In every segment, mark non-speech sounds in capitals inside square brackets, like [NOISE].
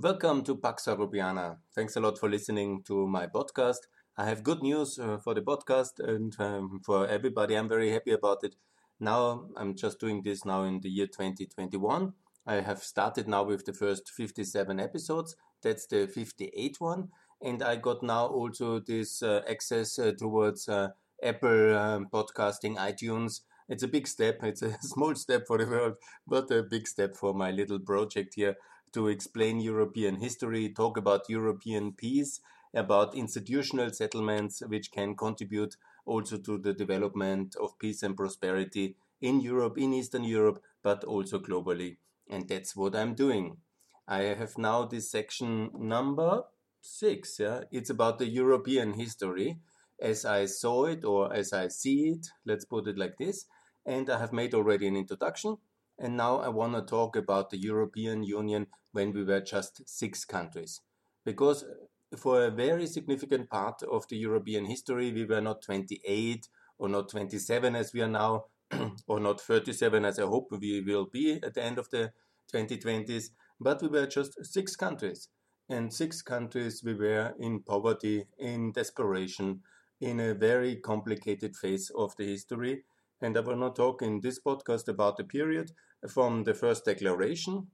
Welcome to Pax Europiana. Thanks a lot for listening to my podcast. I have good news uh, for the podcast and um, for everybody. I'm very happy about it. Now, I'm just doing this now in the year 2021. I have started now with the first 57 episodes. That's the 58 one. And I got now also this uh, access uh, towards uh, Apple um, podcasting, iTunes. It's a big step. It's a [LAUGHS] small step for the world, but a big step for my little project here to explain European history, talk about European peace, about institutional settlements which can contribute also to the development of peace and prosperity in Europe, in Eastern Europe, but also globally. And that's what I'm doing. I have now this section number six. Yeah, it's about the European history as I saw it or as I see it. Let's put it like this. And I have made already an introduction. And now I want to talk about the European Union when we were just six countries. Because uh, for a very significant part of the European history, we were not 28 or not 27 as we are now, [CLEARS THROAT] or not 37 as I hope we will be at the end of the 2020s, but we were just six countries. And six countries we were in poverty, in desperation, in a very complicated phase of the history. And I will not talk in this podcast about the period from the first declaration,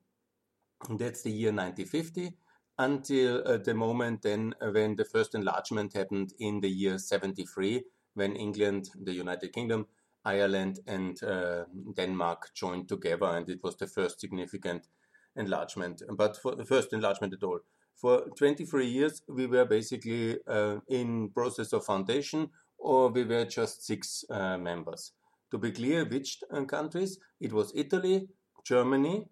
that's the year 1950, until uh, the moment then uh, when the first enlargement happened in the year 73, when England, the United Kingdom, Ireland, and uh, Denmark joined together, and it was the first significant enlargement, but for the first enlargement at all. For 23 years, we were basically uh, in process of foundation, or we were just six uh, members. To be clear, which uh, countries? It was Italy, Germany,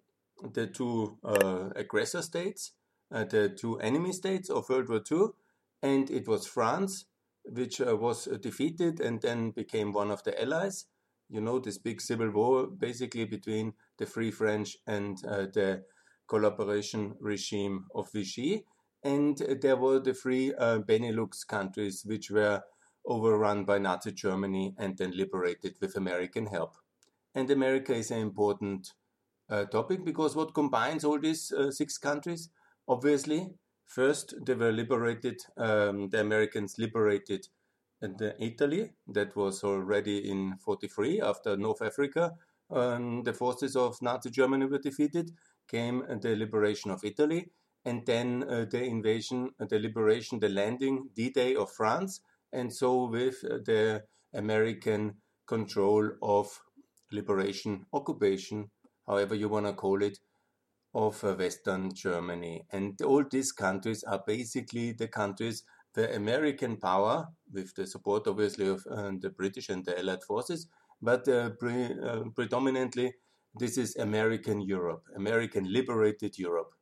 the two uh, aggressor states, uh, the two enemy states of World War II, and it was France, which uh, was defeated and then became one of the allies. You know, this big civil war basically between the Free French and the collaboration regime of Vichy. And there were the three uh, Benelux countries, which were overrun by Nazi Germany and then liberated with American help. And America is an important uh, topic because what combines all these uh, six countries? Obviously, first they were liberated, um, the Americans liberated Italy, that was already in 43 after North Africa. Um, the forces of Nazi Germany were defeated came the liberation of Italy, and then uh, the invasion, uh, the liberation, the landing, D-Day of France, and so with uh, the American control of liberation, occupation, however you want to call it, of uh, Western Germany. And all these countries are basically the countries the American power, with the support obviously of uh, the British and the Allied forces, but uh, pre predominantly this is American Europe, American liberated Europe.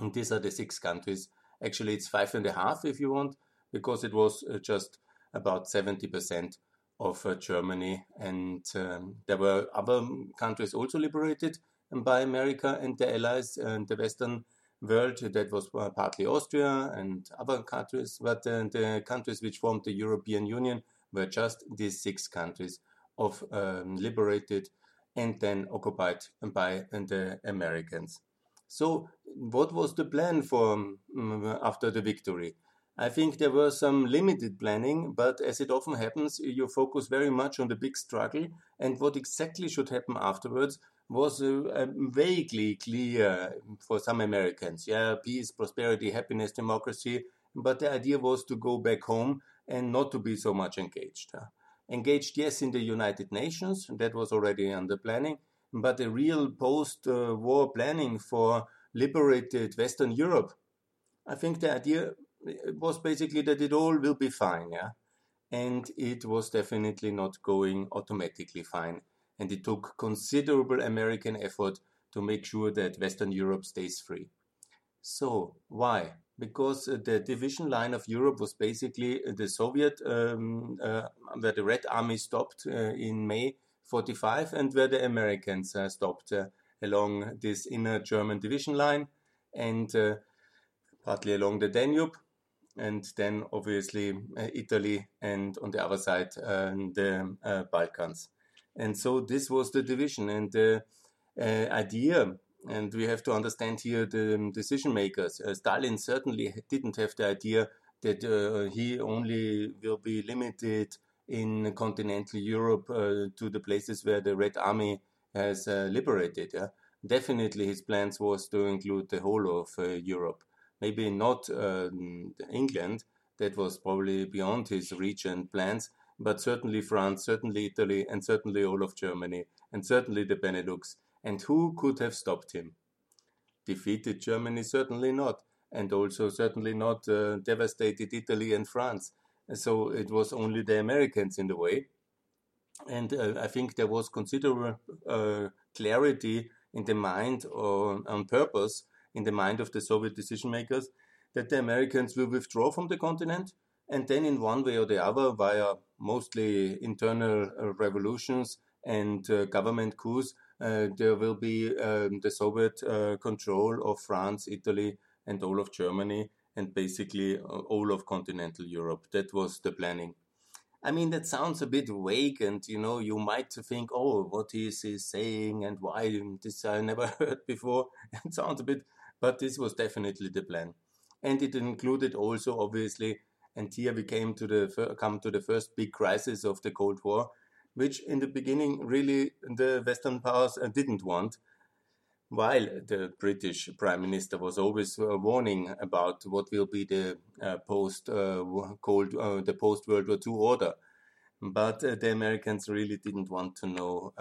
And these are the six countries. Actually, it's five and a half if you want, because it was uh, just about 70% of uh, Germany. And um, there were other countries also liberated by America and the Allies and the Western world. That was uh, partly Austria and other countries. But uh, the countries which formed the European Union were just these six countries of um, liberated and then occupied by the Americans. So, what was the plan for um, after the victory? I think there was some limited planning, but as it often happens, you focus very much on the big struggle, and what exactly should happen afterwards was uh, vaguely clear for some Americans. Yeah, peace, prosperity, happiness, democracy. But the idea was to go back home and not to be so much engaged engaged, yes, in the United Nations, that was already under planning, but a real post war planning for liberated Western Europe. I think the idea was basically that it all will be fine, yeah. And it was definitely not going automatically fine. And it took considerable American effort to make sure that Western Europe stays free. So, why? because uh, the division line of Europe was basically uh, the Soviet, um, uh, where the Red Army stopped in May 45 and where the Americans stopped along this inner German division line and partly along the Danube and then obviously uh, Italy and on the other side uh, the uh, Balkans. And so this was the division and the idea and we have to understand here the decision makers. Uh, Stalin certainly didn't have the idea that uh, he only will be limited in continental Europe uh, to the places where the Red Army has uh, liberated. Yeah? Definitely, his plans was to include the whole of uh, Europe. Maybe not um, England. That was probably beyond his reach and plans. But certainly France, certainly Italy, and certainly all of Germany, and certainly the Benelux. And who could have stopped him? Defeated Germany? Certainly not. And also certainly not uh, devastated Italy and France. So it was only the Americans in the way. And uh, I think there was considerable uh, clarity in the mind or on purpose in the mind of the Soviet decision makers that the Americans will withdraw from the continent and then in one way or the other via mostly internal uh, revolutions and uh, government coups uh, there will be um, the Soviet uh, control of France, Italy, and all of Germany, and basically all of continental Europe. That was the planning. I mean, that sounds a bit vague, and you know, you might think, oh, what is he saying and why? This I never [LAUGHS] heard before. it sounds a bit, but this was definitely the plan. And it included also, obviously, and here we came to the come to the first big crisis of the Cold War, which in the beginning really the Western powers uh, didn't want, while the British Prime Minister was always uh, warning about what will be the uh, post uh, Cold uh, the post World War II order. But uh, the Americans really didn't want to know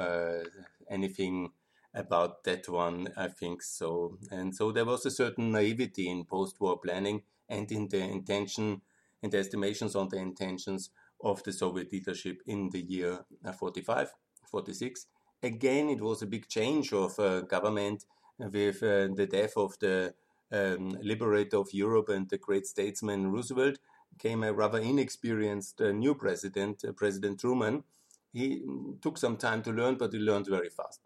anything about that one, I think so. And so there was a certain naivety in post war planning and in the intention, in the estimations on the intentions of the Soviet leadership in the year uh, 45, 46. Again, it was a big change of uh, government with uh, the death of the um, liberator of Europe and the great statesman Roosevelt. Came a rather inexperienced uh, new president, uh, President Truman. He mm, took some time to learn, but he learned very fast.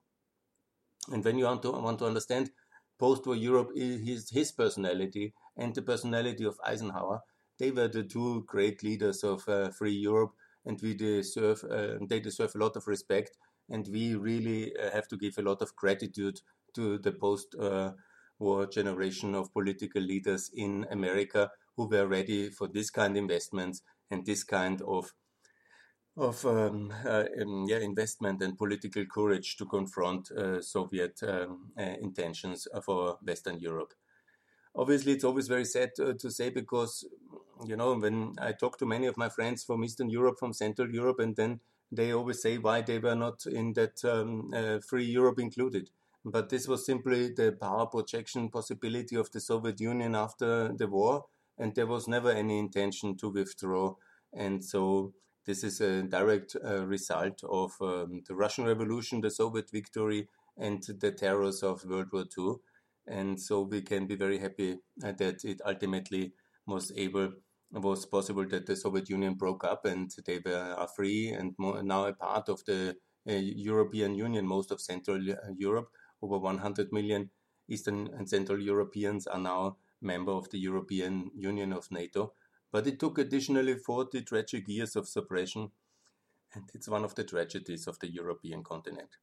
And when you want to, want to understand post-war Europe, his, his personality and the personality of Eisenhower they were the two great leaders of uh, free Europe, and we deserve uh, they deserve a lot of respect, and we really uh, have to give a lot of gratitude to the post-war generation of political leaders in America who were ready for this kind of investments and this kind of of um, uh, um, yeah, investment and political courage to confront uh, Soviet um, uh, intentions for Western Europe. Obviously, it's always very sad to say because you know, when I talk to many of my friends from Eastern Europe, from Central Europe, and then they always say why they were not in that um, uh, free Europe included. But this was simply the power projection possibility of the Soviet Union after the war, and there was never any intention to withdraw. And so this is a direct uh, result of um, the Russian Revolution, the Soviet victory, and the terrors of World War II. And so we can be very happy uh, that it ultimately was able was possible that the Soviet Union broke up and they were are free and more, now a part of the uh, European Union. Most of Central uh, Europe, over 100 million Eastern and Central Europeans, are now member of the European Union of NATO. But it took additionally 40 tragic years of suppression, and it's one of the tragedies of the European continent.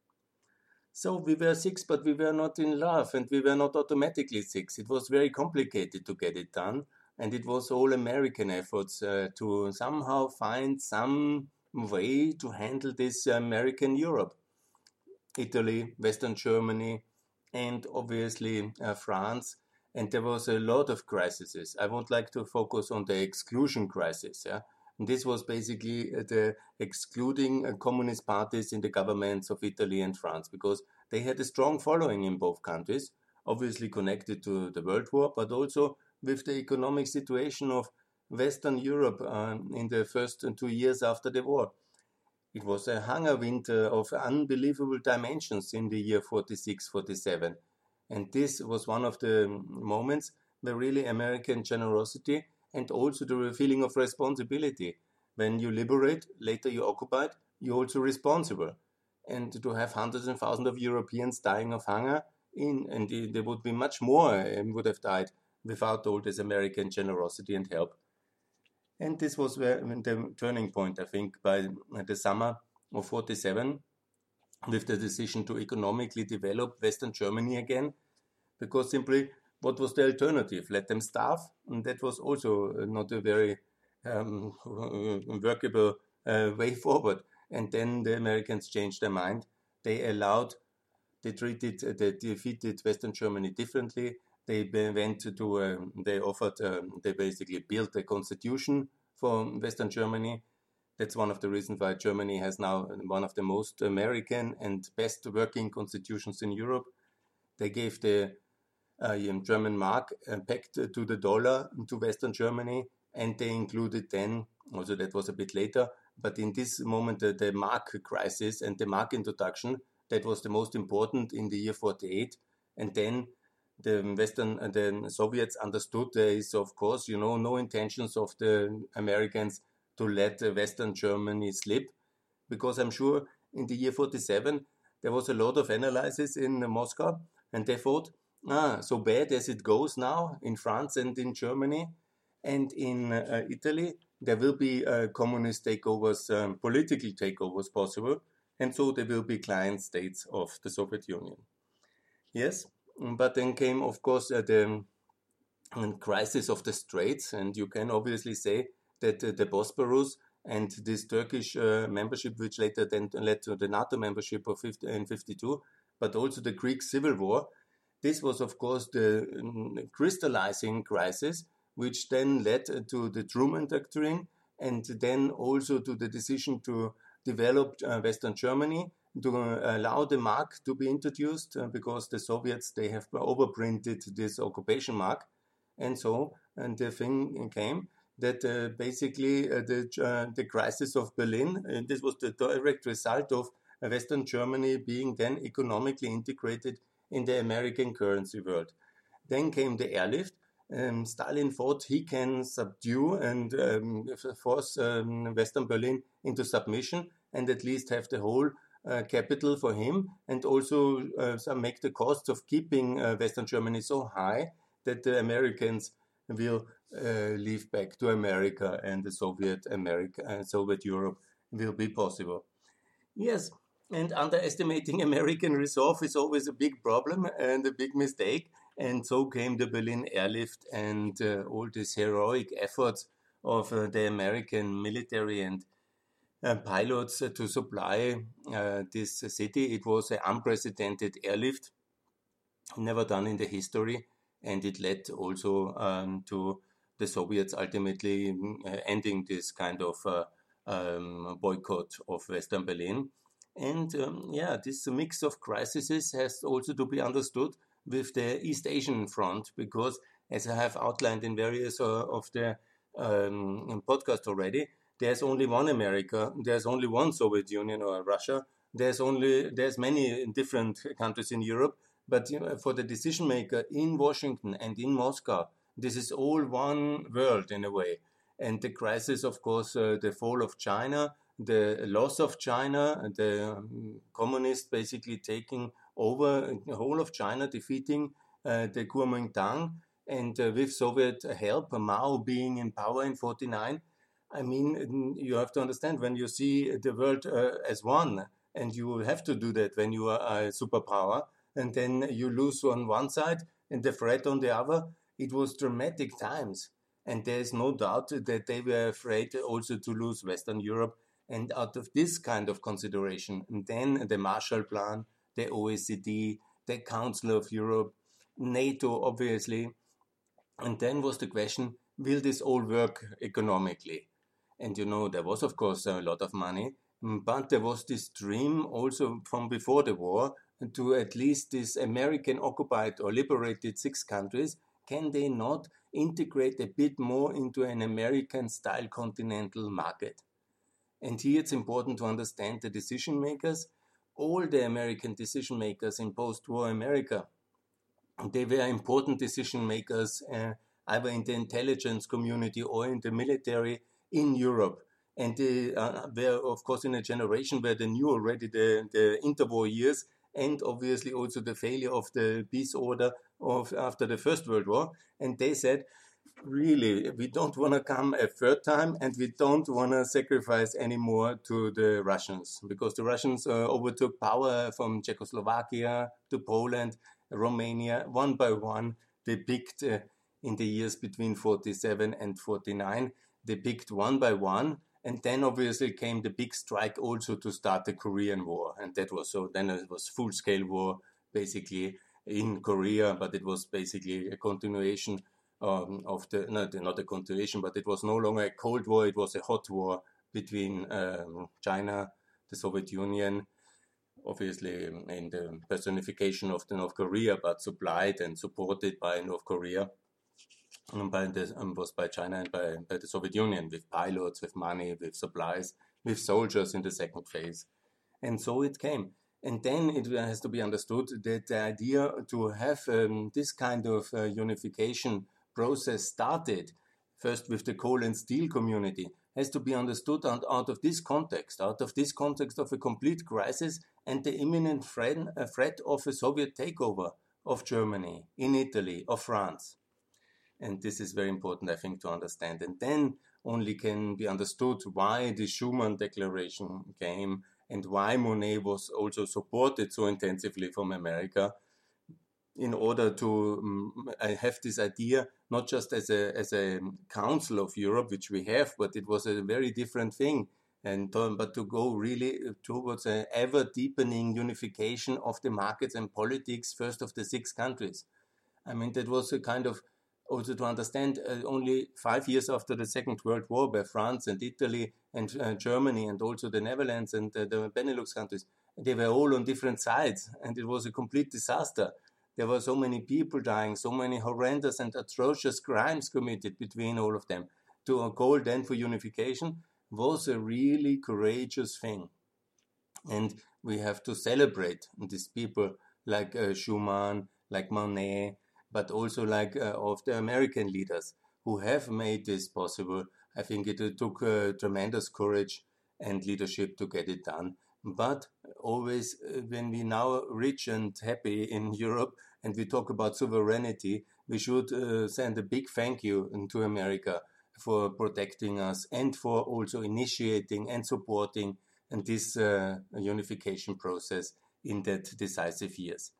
So we were six, but we were not in love, and we were not automatically six. It was very complicated to get it done and it was all American efforts uh, to somehow find some way to handle this American Europe. Italy, Western Germany, and obviously uh, France. And there was a lot of crises. I would like to focus on the exclusion crisis. Yeah? And this was basically uh, the excluding uh, communist parties in the governments of Italy and France because they had a strong following in both countries, obviously connected to the World War, but also with the economic situation of Western Europe uh, in the first two years after the war. It was a hunger winter of unbelievable dimensions in the year 46 47. And this was one of the moments where really American generosity and also the feeling of responsibility. When you liberate, later you occupy, you're also responsible. And to have hundreds and thousands of Europeans dying of hunger, in, and there would be much more um, would have died without all this American generosity and help. And this was where, the turning point, I think, by the summer of 47, with the decision to economically develop Western Germany again. because simply what was the alternative? Let them starve, and that was also not a very um, workable uh, way forward. And then the Americans changed their mind. They allowed, they treated, uh, they defeated Western Germany differently. They went to, um, they offered, um, they basically built a constitution for Western Germany. That's one of the reasons why Germany has now one of the most American and best working constitutions in Europe. They gave the uh, German mark uh, to the dollar to Western Germany, and they included then, also that was a bit later, but in this moment, the, the mark crisis and the mark introduction, that was the most important in the year 48. And then the Western, uh, the Soviets understood there is, of course, you know, no intentions of the Americans to let Western Germany slip, because I'm sure in the year 47 there was a lot of analysis in Moscow, and they thought, ah, so bad as it goes now in France and in Germany and in uh, Italy, there will be uh, communist takeovers, um, political takeovers possible, and so there will be client states of the Soviet Union. Yes, but then came, of course, uh, the um, crisis of the Straits, and you can obviously say that uh, the Bosporus and this Turkish uh, membership, which later then led to the NATO membership of 50, in 52, but also the Greek Civil War, this was, of course, the um, crystallizing crisis which then led to the Truman Doctrine and then also to the decision to develop uh, Western Germany to uh, allow the mark to be introduced uh, because the Soviets they have overprinted this occupation mark, and so and the thing came that uh, basically uh, the uh, the crisis of Berlin and this was the direct result of Western Germany being then economically integrated in the American currency world. Then came the airlift, um, Stalin thought he can subdue and um, force um, Western Berlin into submission and at least have the whole uh, capital for him and also uh, make the costs of keeping uh, Western Germany so high that the Americans will uh, leave back to America and the Soviet America and uh, Soviet Europe will be possible. Yes, and underestimating [LAUGHS] American resolve is always a big problem and a big mistake. And so came the Berlin airlift and uh, all these heroic efforts of uh, the American military and uh, pilots to supply uh, this city. It was an unprecedented airlift, never done in the history, and it led also um, to the Soviets ultimately uh, ending this kind of uh, um, boycott of Western Berlin. And um, yeah, this mix of crises has also to be understood with the East Asian front because, as I have outlined in various uh, of the um, podcasts already, there's only one America, there's only one Soviet Union or Russia, there's only there's many different countries in Europe, but you know, for the decision maker in Washington and in Moscow, this is all one world in a way. And the crisis, of course, uh, the fall of China, the loss of China, the um, communists basically taking over the whole of China, defeating uh, the Kuomintang, and uh, with Soviet help, Mao being in power in 49. I mean, you have to understand when you see the world uh, as one, and you have to do that when you are a superpower, and then you lose on one side and the threat on the other. It was dramatic times, and there is no doubt that they were afraid also to lose Western Europe. And out of this kind of consideration, then the Marshall Plan, the OECD, the Council of Europe, NATO, obviously. And then was the question will this all work economically? And you know, there was, of course, a lot of money, but there was this dream also from before the war to at least these American occupied or liberated six countries. Can they not integrate a bit more into an American style continental market? And here it's important to understand the decision makers all the American decision makers in post war America. They were important decision makers uh, either in the intelligence community or in the military in Europe. And they uh, were, of course, in a generation where they knew already the, the interwar years and obviously also the failure of the peace order of after the First World War. And they said, really, we don't want to come a third time and we don't want to sacrifice anymore to the Russians because the Russians uh, overtook power from Czechoslovakia to Poland Romania, one by one, they picked uh, in the years between 47 and 49, they picked one by one. And then obviously came the big strike also to start the Korean War. And that was so, then it was full scale war basically in Korea, but it was basically a continuation um, of the, not, not a continuation, but it was no longer a Cold War, it was a hot war between um, China, the Soviet Union, obviously in the personification of the North Korea, but supplied and supported by North Korea. And by the, um, was by China and by, by the Soviet Union with pilots, with money, with supplies, with soldiers in the second phase. And so it came. And then it has to be understood that the idea to have um, this kind of uh, unification process started, first with the coal and steel community, has to be understood out, out of this context, out of this context of a complete crisis and the imminent threat, uh, threat of a Soviet takeover of Germany, in Italy, of France. And this is very important, I think, to understand. And then only can be understood why the Schuman Declaration came and why Monnet was also supported so intensively from America in order to um, have this idea not just as a as a council of Europe, which we have, but it was a very different thing. And but to go really towards an ever deepening unification of the markets and politics, first of the six countries. I mean, that was a kind of also to understand uh, only five years after the Second World War, where France and Italy and uh, Germany and also the Netherlands and uh, the Benelux countries, they were all on different sides, and it was a complete disaster. There were so many people dying, so many horrendous and atrocious crimes committed between all of them. To goal then for unification was a really courageous thing. And we have to celebrate these people like uh, Schuman, like Monnet, but also like uh, of the American leaders who have made this possible. I think it took uh, tremendous courage and leadership to get it done. But always, uh, when we now rich and happy in [LAUGHS] Europe and we talk about sovereignty, we should uh, send a big thank you to America for protecting us and for also initiating and supporting and this uh, unification process in that decisive years.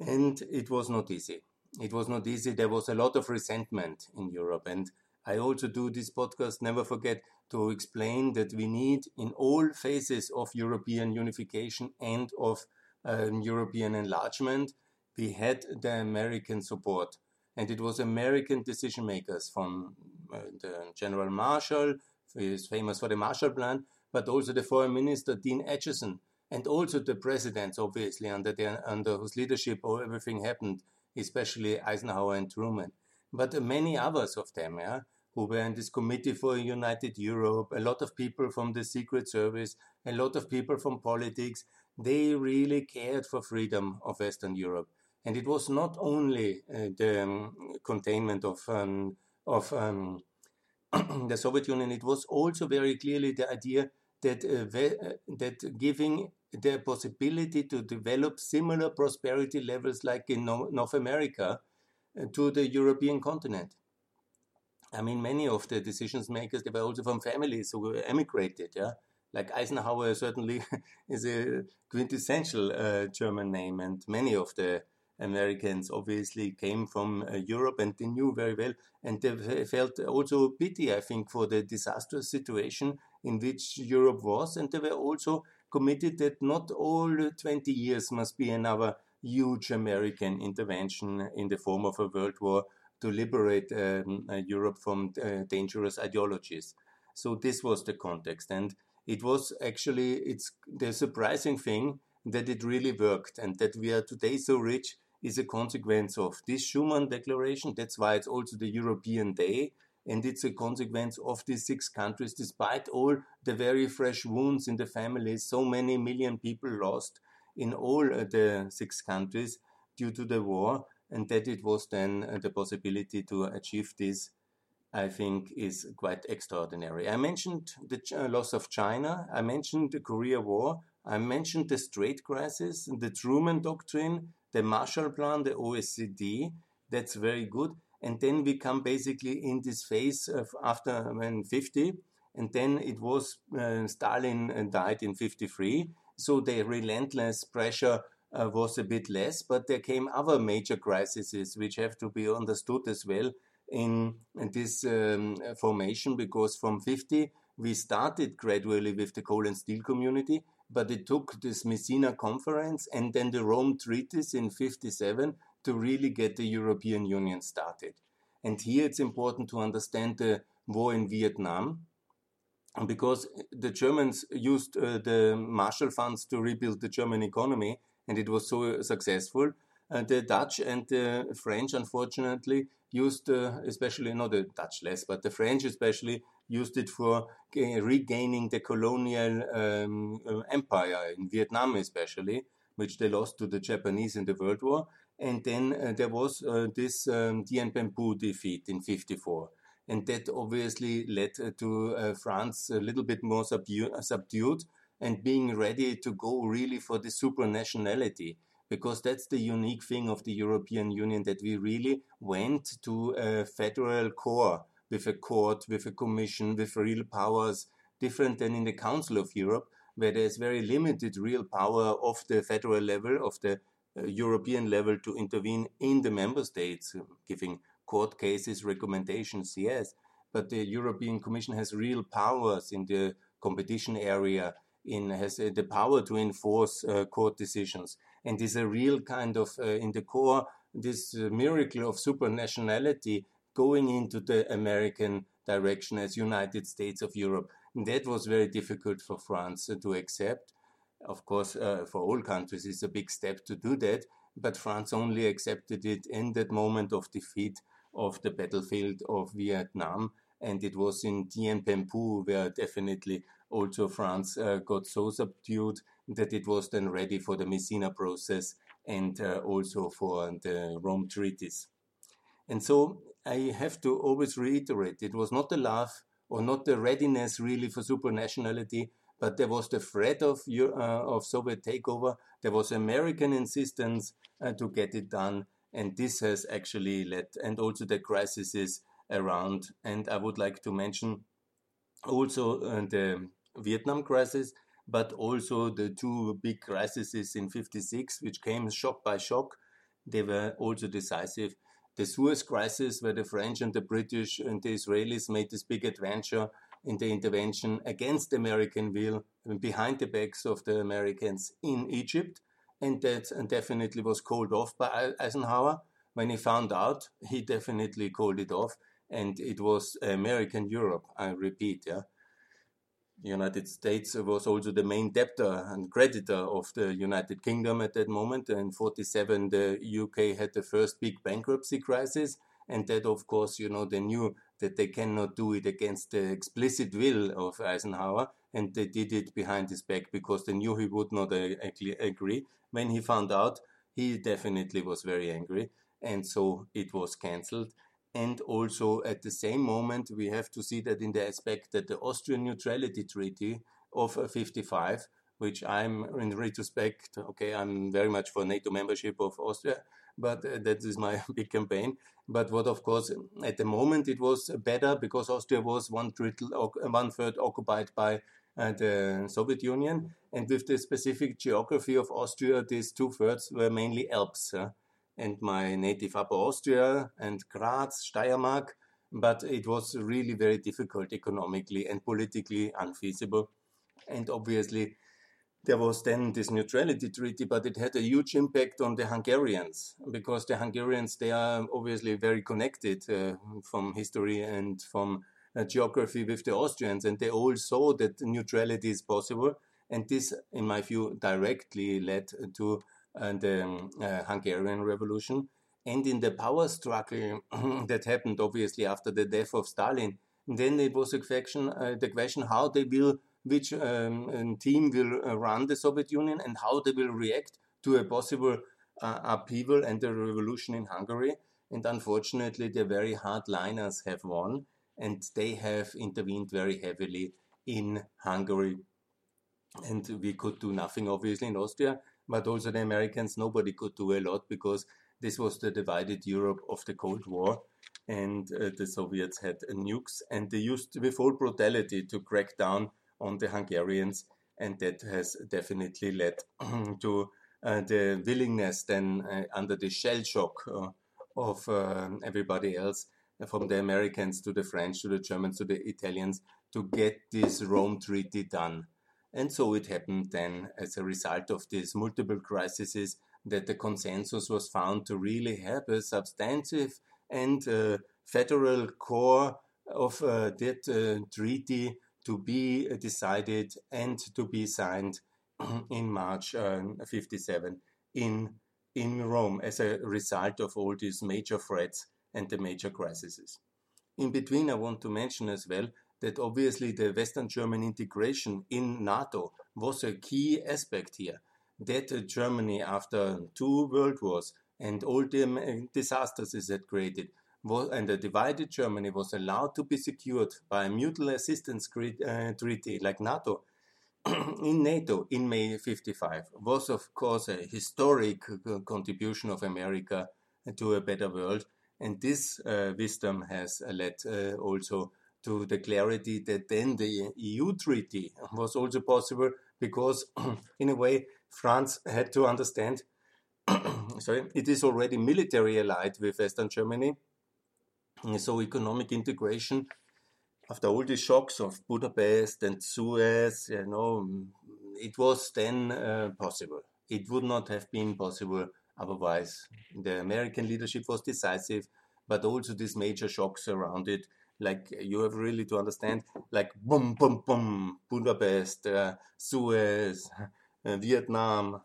And it was not easy it was not easy. There was a lot of resentment in Europe. And I also do this podcast, never forget to explain that we need in all phases of European unification and of um, European enlargement, we had the American support. And it was American decision makers from uh, the General Marshall, who is famous for the Marshall Plan, but also the Foreign Minister, Dean Acheson, and also the presidents, obviously, under, their, under whose leadership everything happened especially Eisenhower and Truman, but many others of them, yeah, who were in this committee for united Europe, a lot of people from the Secret Service, a lot of people from politics, they really cared for freedom of Western Europe. And it was not only uh, the um, containment of, um, of um, [CLEARS THROAT] the Soviet Union, it was also very clearly the idea that, uh, uh that giving the possibility to develop similar prosperity levels like in North America uh, to the European continent. I mean, many of the decision makers, they were also from families who emigrated, yeah. Like Eisenhower certainly [LAUGHS] is a quintessential uh, German name, and many of the Americans obviously came from uh, Europe and they knew very well, and they felt also pity, I think, for the disastrous situation in which Europe was, and they were also committed that not all 20 years must be another huge American intervention in the form of a world war to liberate um, uh, Europe from uh, dangerous ideologies. So this was the context, and it was actually it's the surprising thing that it really worked, and that we are today so rich is a consequence of this Schuman Declaration. That's why it's also the European Day and it's a consequence of these six countries, despite all the very fresh wounds in the families, so many million people lost in all the six countries due to the war, and that it was then uh, the possibility to achieve this, I think, is quite extraordinary. I mentioned the uh, loss of China, I mentioned the Korea War, I mentioned the Strait Crisis, the Truman Doctrine, the Marshall Plan, the OSCE. That's very good and then we come basically in this phase of after when 50 and then it was uh, Stalin uh, died in 53 so the relentless pressure uh, was a bit less, but there came other major crises which have to be understood as well in, in this um, formation because from 50 we started gradually with the coal and steel community, but it took this Messina conference and then the Rome treaties in 57 to really get the European Union started. And here it's important to understand the war in Vietnam because the Germans used uh, the Marshall funds to rebuild the German economy and it was so successful. Uh, the Dutch and the French, unfortunately, used, uh, especially not the Dutch less, but the French especially used it for regaining the colonial um, uh, empire in Vietnam, especially, which they lost to the Japanese in the World War. And then uh, there was uh, this um, Dien Bien Phu defeat in 54. And that obviously led uh, to uh, France a little bit more subdu- subdued and being ready to go really for the supranationality because that's the unique thing of the European Union that we really went to a federal core with a court, with a commission, with real powers, different than in the Council of Europe, where there's very limited real power of the federal level, of the European level to intervene in the member states, uh, giving court cases, recommendations, yes. But the European Commission has real powers in the competition area, in has uh, the power to enforce uh, court decisions, and is a real kind of uh, in the core this uh, miracle of supranationality going into the American direction as United States of Europe. And that was very difficult for France to accept of course, uh, for all countries, it's a big step to do that. But France only accepted it in that moment of defeat of the battlefield of Vietnam. And it was in Dien Bien Phu where definitely also France uh, got so subdued that it was then ready for the Messina process and uh, also for the Rome treaties. And so I have to always reiterate it was not the love or not the readiness really for supranationality but there was the threat of, uh, of Soviet takeover. There was American insistence uh, to get it done, and this has actually led, and also the crises around. And I would like to mention also uh, the Vietnam crisis, but also the two big crises in 56, which came shock by shock. They were also decisive. The Suez crisis, where the French and the British and the Israelis made this big adventure in the intervention against American will behind the backs of the Americans in Egypt. And that definitely was called off by Eisenhower. When he found out, he definitely called it off. And it was American Europe, I repeat, yeah. The United States was also the main debtor and creditor of the United Kingdom at that moment. In 47, the UK had the first big bankruptcy crisis. And that, of course, you know, the knew that they cannot do it against the explicit will of Eisenhower, and they did it behind his back because they knew he would not uh, agree. When he found out, he definitely was very angry, and so it was cancelled. And also at the same moment, we have to see that in the aspect that the Austrian Neutrality Treaty of uh, 55, which I'm in retrospect, okay, I'm very much for NATO membership of Austria, but uh, that is my [LAUGHS] big campaign. But what, of course, at the moment it was better because Austria was one, one third occupied by uh, the Soviet Union, and with the specific geography of Austria, these two thirds were mainly Alps. Uh, and my native Upper Austria and Graz, Steiermark, but it was really very difficult economically and politically unfeasible. And obviously, there was then this neutrality treaty, but it had a huge impact on the Hungarians because the Hungarians they are obviously very connected uh, from history and from uh, geography with the Austrians, and they all saw that neutrality is possible. And this, in my view, directly led to uh, the um, uh, Hungarian Revolution. And in the power struggle [CLEARS THROAT] that happened, obviously after the death of Stalin, then it was a question, uh, the question how they will which um, team will uh, run the Soviet Union and how they will react to a possible uh, upheaval and a revolution in Hungary. And unfortunately, the very hardliners have won, and they have intervened very heavily in Hungary. And we could do nothing, obviously, in Austria, but also the Americans, nobody could do a lot because this was the divided Europe of the Cold War. And uh, the Soviets had nukes, and they used with all brutality to crack down on the Hungarians, and that has definitely led [CLEARS THROAT] to uh, the willingness then uh, under the shell shock uh, of everybody else, from the Americans to the French to the Germans to the Italians, to get this Rome Treaty done. And so it happened then as a result of these multiple crises that the consensus was found to really have a substantive and uh, federal core of uh, that uh, treaty to be decided and to be signed [CLEARS THROAT] in March uh, 57 in, in Rome as a result of all these major threats and the major crises. In between, I want to mention as well that obviously the Western German integration in NATO was a key aspect here. That Germany, after two world wars and all the disasters it had created, and a divided Germany was allowed to be secured by a mutual assistance uh, treaty like NATO [CLEARS THROAT] in NATO in May 55 was of course a historic uh, contribution of America to a better world. And this uh, wisdom has led uh, also to the clarity that then the EU treaty was also possible because [CLEARS THROAT] in a way France had to understand [CLEARS THROAT] sorry it is already military allied with Western Germany so economic integration after all the shocks of Budapest and Suez, you know, it was then uh, possible. It would not have been possible otherwise. The American leadership was decisive, but also these major shocks around it. Like you have really to understand, like boom, boom, boom, Budapest, uh, Suez, [LAUGHS] uh, Vietnam,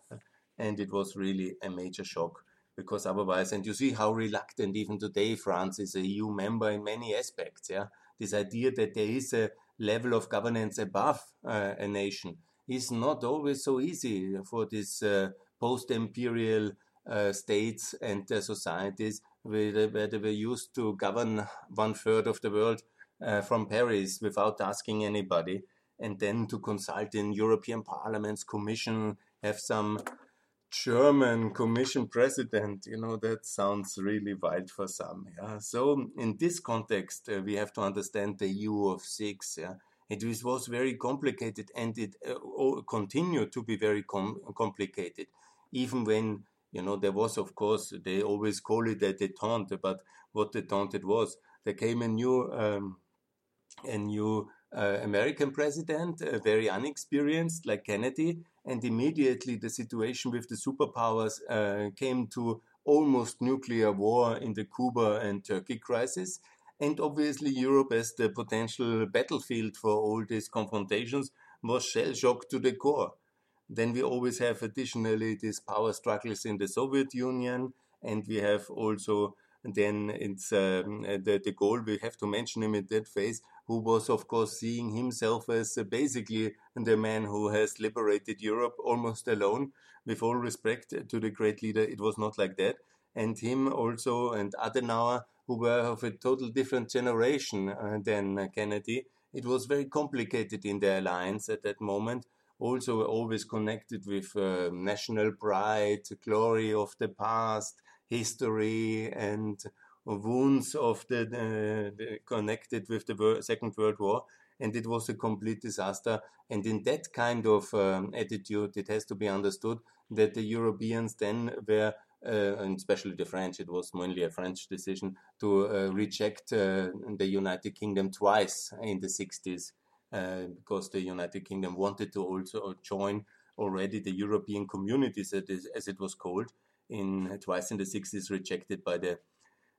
and it was really a major shock because otherwise, and you see how reluctant even today France is a EU member in many aspects. Yeah, this idea that there is a level of governance above uh, a nation is not always so easy for these uh, post-imperial uh, states and societies where, where, they were used to govern one third of the world uh, from Paris without asking anybody, and then to consult in European Parliament's Commission, have some German Commission president, you know, that sounds really wild for some. Yeah. So in this context, uh, we have to understand the EU of six. Yeah. It was very complicated and it uh, continued to be very com complicated, even when you know there was, of course, they always call it a detente, but what detente it was, there came a new um, a new uh, American president, uh, very unexperienced, like Kennedy, and immediately the situation with the superpowers uh, came to almost nuclear war in the Cuba and Turkey crisis. And obviously, Europe, as the potential battlefield for all these confrontations, was shell shocked to the core. Then we always have additionally these power struggles in the Soviet Union, and we have also then it's um, the, de Gaulle we have to mention him in that phase who was, of course, seeing himself as uh, basically the man who has liberated Europe almost alone. With all respect to the great leader, it was not like that. And him also, and Adenauer, who were of a total different generation uh, than Kennedy. It was very complicated in the alliance at that moment. Also, always connected with uh, national pride, glory of the past, history, and wounds of the, the connected with the Second World War, and it was a complete disaster. And in that kind of um, attitude, it has to be understood that the Europeans then were, uh, and especially the French, it was mainly a French decision to uh, reject uh, the United Kingdom twice in the 60s, uh, because the United Kingdom wanted to also join already the European communities, as it was called, in twice in the 60s, rejected by the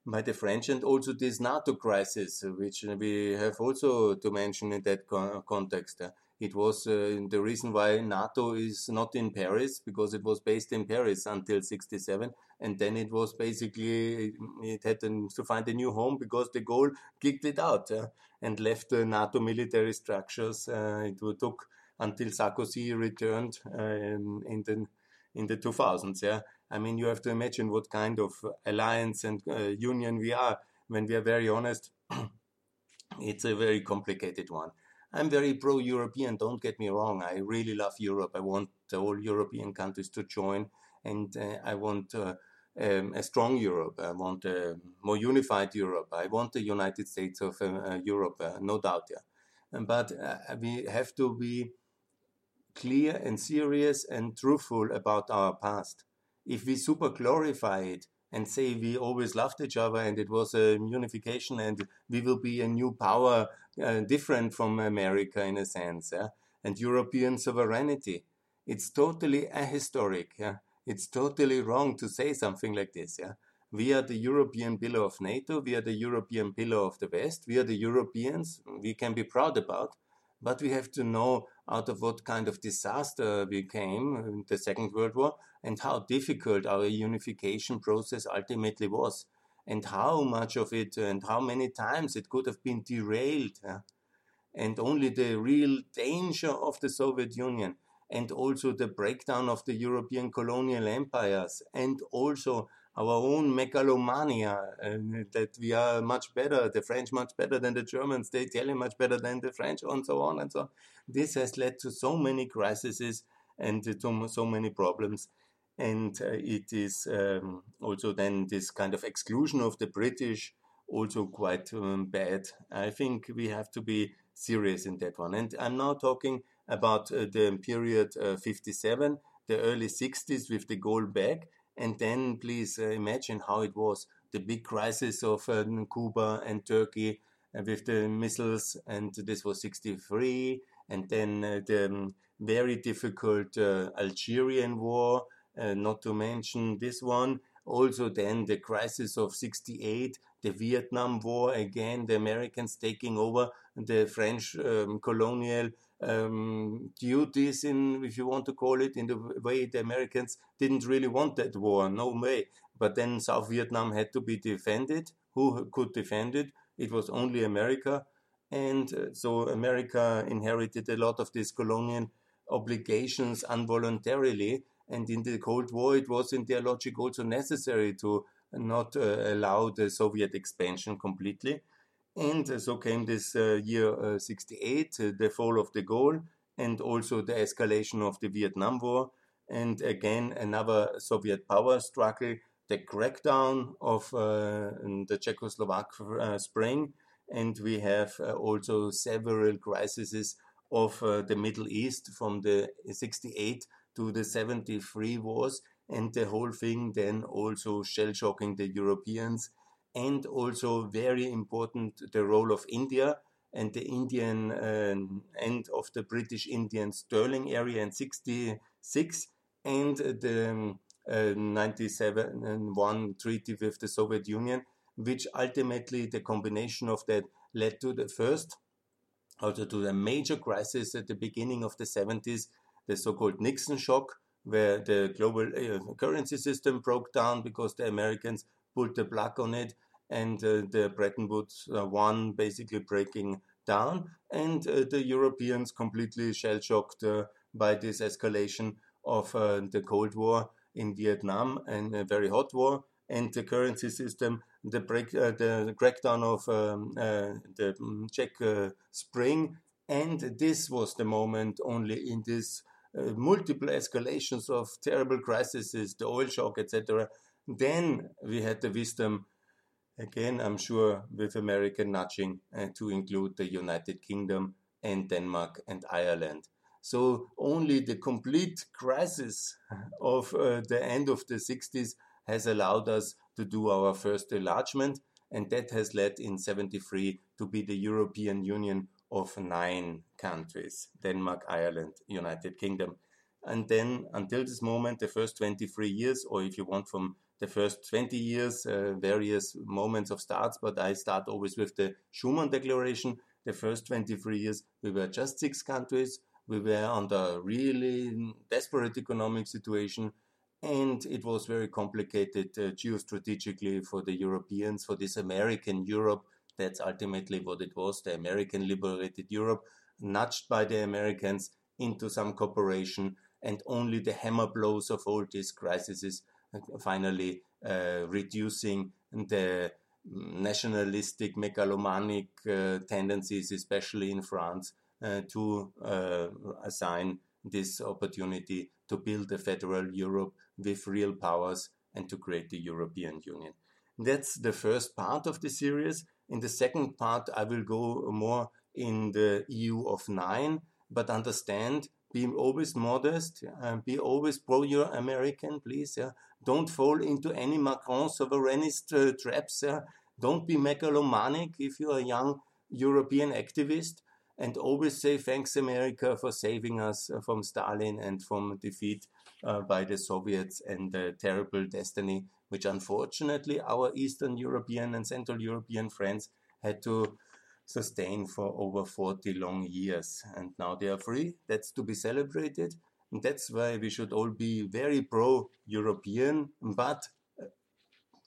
by the French and also this NATO crisis, which we have also to mention in that context. It was uh, the reason why NATO is not in Paris because it was based in Paris until 67 and then it was basically it had to find a new home because de Gaulle kicked it out uh, and left the NATO military structures. Uh, it took until Sarkozy returned in, in the in the 2000s. Yeah, I mean, you have to imagine what kind of alliance and uh, union we are. When we are very honest, [CLEARS THROAT] it's a very complicated one. I'm very pro European, don't get me wrong. I really love Europe. I want all European countries to join, and uh, I want uh, um, a strong Europe. I want a more unified Europe. I want the United States of uh, Europe, uh, no doubt. Yeah. But uh, we have to be clear and serious and truthful about our past. If we super glorify it and say we always loved each other and it was a unification and we will be a new power uh, different from America in a sense, yeah? and European sovereignty, it's totally ahistoric. Yeah? It's totally wrong to say something like this. Yeah? We are the European pillar of NATO. We are the European pillar of the West. We are the Europeans. We can be proud about. But we have to know out of what kind of disaster we came in the Second World War and how difficult our unification process ultimately was and how much of it and how many times it could have been derailed. And only the real danger of the Soviet Union and also the breakdown of the European colonial empires and also our own megalomania and that we are much better, the French much better than the Germans, the Italian much better than the French, and so on and so on. This has led to so many crises and to so many problems. And uh, it is um, also then this kind of exclusion of the British also quite um, bad. I think we have to be serious in that one. And I'm now talking about uh, the period uh, 57, the early 60s with the gold back. And then please uh, imagine how it was the big crisis of uh, Cuba and Turkey uh, with the missiles, and this was 63. And then uh, the um, very difficult Algerian war, not to mention this one. Also, then the crisis of 68, the Vietnam War, again, the Americans taking over the French um, colonial um, duties in, if you want to call it, in the way the Americans didn't really want that war, no way. But then South Vietnam had to be defended. Who could defend it? It was only America. And uh, so America inherited a lot of these colonial obligations involuntarily. And in the Cold War, it was in their logic also necessary to not uh, allow the Soviet expansion completely. And so came this uh, year uh, 68, uh, the fall of de Gaulle, and also the escalation of the Vietnam War. And again, another Soviet power struggle, the crackdown of the Czechoslovak Spring. And we have also several crises of the Middle East from the 68 to the 73 wars and the whole thing then also shell shocking the Europeans and also very important the role of India and the Indian uh, end of the British Indian Sterling area in 66 and the um, uh, 97 and 1 treaty with the Soviet Union, which ultimately the combination of that led to the first, also to the major crisis at the beginning of the 70s, the so-called Nixon shock, where the global uh, currency system broke down because the Americans pulled the plug on it and uh, the Bretton Woods uh, one basically breaking down, and uh, the Europeans completely shell shocked by this escalation of the Cold War in Vietnam and a very hot war, and the currency system, the break, the crackdown of um, the mm, Czech Spring, and this was the moment only in this uh, multiple escalations of terrible crises, the oil shock, etc. Then we had the wisdom Again, I'm sure with American nudging uh, to include the United Kingdom and Denmark and Ireland. So only the complete crisis of uh, the end of the 60s has allowed us to do our first enlargement, and that has led in 73 to be the European Union of nine countries Denmark, Ireland, United Kingdom. And then until this moment, the first 23 years, or if you want from the first 20 years, uh, various moments of starts, but I start always with the Schuman Declaration. The first 23 years, we were just six countries. We were under really desperate economic situation, and it was very complicated uh, geostrategically for the Europeans, for this American Europe. That's ultimately what it was the American liberated Europe, nudged by the Americans into some cooperation, and only the hammer blows of all these crises finally uh, reducing the nationalistic, megalomaniac uh, tendencies, especially in France, uh, to assign this opportunity to build a federal Europe with real powers and to create the European Union. That's the first part of the series. In the second part, I will go more in the EU of nine, but understand be always modest, uh, be always pro-American, please. Yeah, don't fall into any Macron sovereignist uh, traps. Yeah? Don't be megalomaniac if you're a young European activist, and always say thanks America for saving us uh, from Stalin and from defeat uh, by the Soviets and the terrible destiny which unfortunately our Eastern European and Central European friends had to sustain for over 40 long years. And now they are free. That's to be celebrated. And that's why we should all be very pro European, but uh,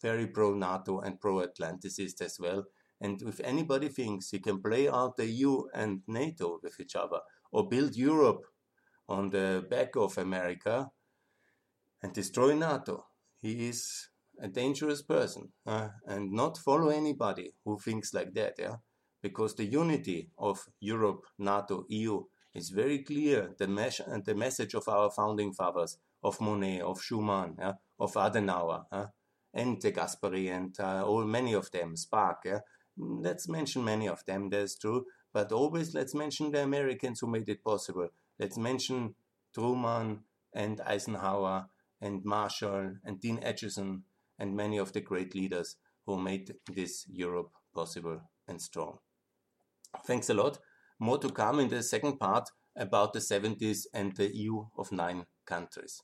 very pro NATO and pro Atlanticist as well. And if anybody thinks he can play out the EU and NATO with each other or build Europe on the back of America and destroy NATO, he is a dangerous person uh, and not follow anybody who thinks like that. Yeah, because the unity of Europe, NATO, EU is very clear. The, mes- and the message of our founding fathers, of Monnet of Schuman, yeah, of Adenauer, uh, and De Gasperi, and uh, all many of them, Spaak. Yeah? Let's mention many of them. That's true, but always let's mention the Americans who made it possible. Let's mention Truman and Eisenhower and Marshall and Dean Acheson and many of the great leaders who made this Europe possible and strong. Thanks a lot. More to come in the second part about the 70s and the EU of nine countries.